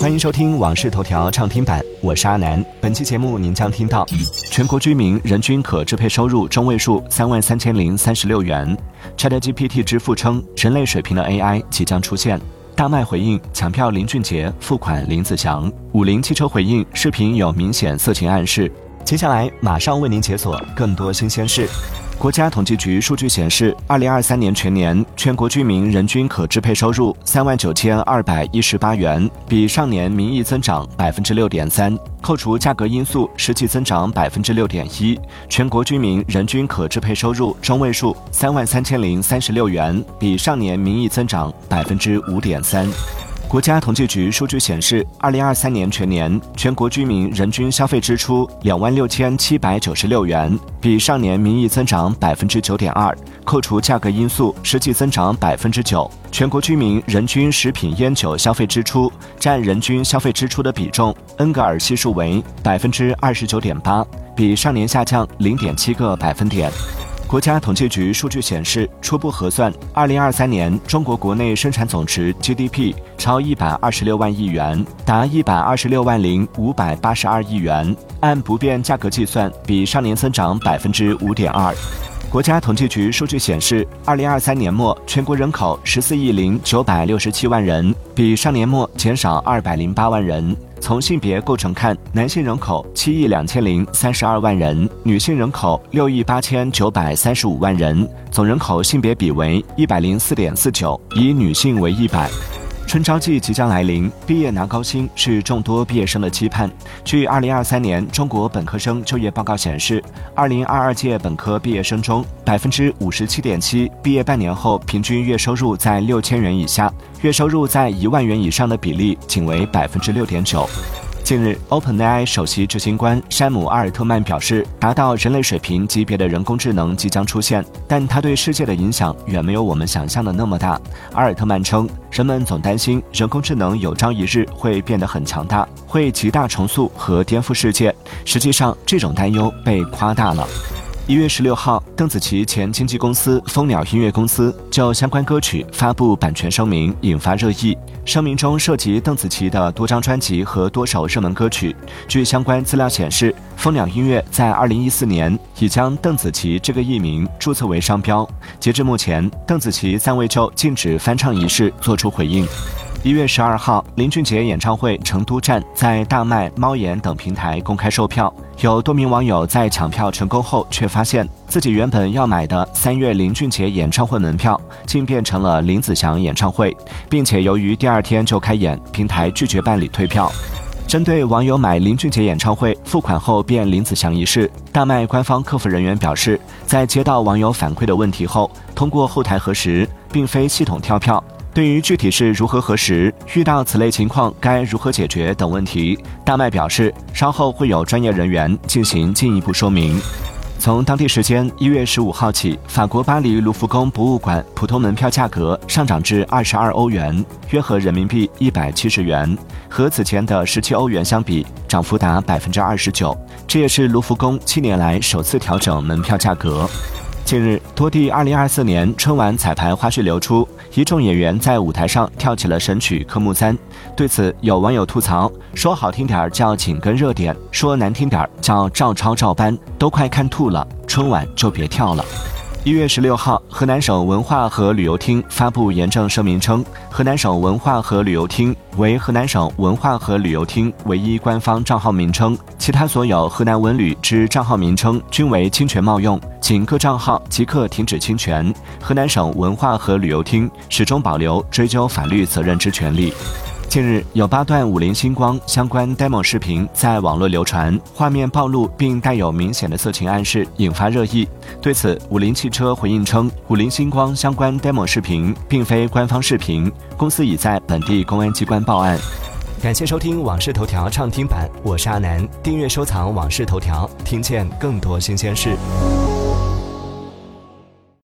欢迎收听《往事头条》畅听版，我是阿南。本期节目您将听到：全国居民人均可支配收入中位数三万三千零三十六元；ChatGPT 之父称，人类水平的 AI 即将出现；大麦回应抢票林俊杰，付款林子祥；五菱汽车回应视频有明显色情暗示。接下来马上为您解锁更多新鲜事。国家统计局数据显示，二零二三年全年全国居民人均可支配收入三万九千二百一十八元，比上年名义增长百分之六点三，扣除价格因素，实际增长百分之六点一。全国居民人均可支配收入中位数三万三千零三十六元，比上年名义增长百分之五点三。国家统计局数据显示，二零二三年全年全国居民人均消费支出两万六千七百九十六元，比上年名义增长百分之九点二，扣除价格因素，实际增长百分之九。全国居民人均食品烟酒消费支出占人均消费支出的比重，恩格尔系数为百分之二十九点八，比上年下降零点七个百分点。国家统计局数据显示，初步核算，二零二三年中国国内生产总值 GDP 超一百二十六万亿元，达一百二十六万零五百八十二亿元，按不变价格计算，比上年增长百分之五点二。国家统计局数据显示，二零二三年末全国人口十四亿零九百六十七万人，比上年末减少二百零八万人。从性别构成看，男性人口七亿两千零三十二万人，女性人口六亿八千九百三十五万人，总人口性别比为一百零四点四九，以女性为一百。春招季即将来临，毕业拿高薪是众多毕业生的期盼。据二零二三年中国本科生就业报告显示，二零二二届本科毕业生中，百分之五十七点七毕业半年后平均月收入在六千元以下，月收入在一万元以上的比例仅为百分之六点九。近日，OpenAI 首席执行官山姆·阿尔特曼表示，达到人类水平级别的人工智能即将出现，但它对世界的影响远没有我们想象的那么大。阿尔特曼称，人们总担心人工智能有朝一日会变得很强大，会极大重塑和颠覆世界。实际上，这种担忧被夸大了。一月十六号，邓紫棋前经纪公司蜂鸟音乐公司就相关歌曲发布版权声明，引发热议。声明中涉及邓紫棋的多张专辑和多首热门歌曲。据相关资料显示，蜂鸟音乐在二零一四年已将邓紫棋这个艺名注册为商标。截至目前，邓紫棋暂未就禁止翻唱一事作出回应。一月十二号，林俊杰演唱会成都站在大麦、猫眼等平台公开售票。有多名网友在抢票成功后，却发现自己原本要买的三月林俊杰演唱会门票，竟变成了林子祥演唱会，并且由于第二天就开演，平台拒绝办理退票。针对网友买林俊杰演唱会付款后变林子祥一事，大麦官方客服人员表示，在接到网友反馈的问题后，通过后台核实，并非系统跳票。对于具体是如何核实、遇到此类情况该如何解决等问题，大麦表示稍后会有专业人员进行进一步说明。从当地时间一月十五号起，法国巴黎卢浮宫博物馆普通门票价格上涨至二十二欧元，约合人民币一百七十元，和此前的十七欧元相比，涨幅达百分之二十九。这也是卢浮宫七年来首次调整门票价格。近日，多地2024年春晚彩排花絮流出，一众演员在舞台上跳起了神曲科目三。对此，有网友吐槽说：“好听点叫紧跟热点，说难听点叫照抄照搬，都快看吐了。春晚就别跳了。”一月十六号，河南省文化和旅游厅发布严正声明称，河南省文化和旅游厅为河南省文化和旅游厅唯一官方账号名称，其他所有河南文旅之账号名称均为侵权冒用，请各账号即刻停止侵权。河南省文化和旅游厅始终保留追究法律责任之权利。近日，有八段五菱星光相关 demo 视频在网络流传，画面暴露并带有明显的色情暗示，引发热议。对此，五菱汽车回应称，五菱星光相关 demo 视频并非官方视频，公司已在本地公安机关报案。感谢收听《往事头条》畅听版，我是阿南，订阅收藏《往事头条》，听见更多新鲜事。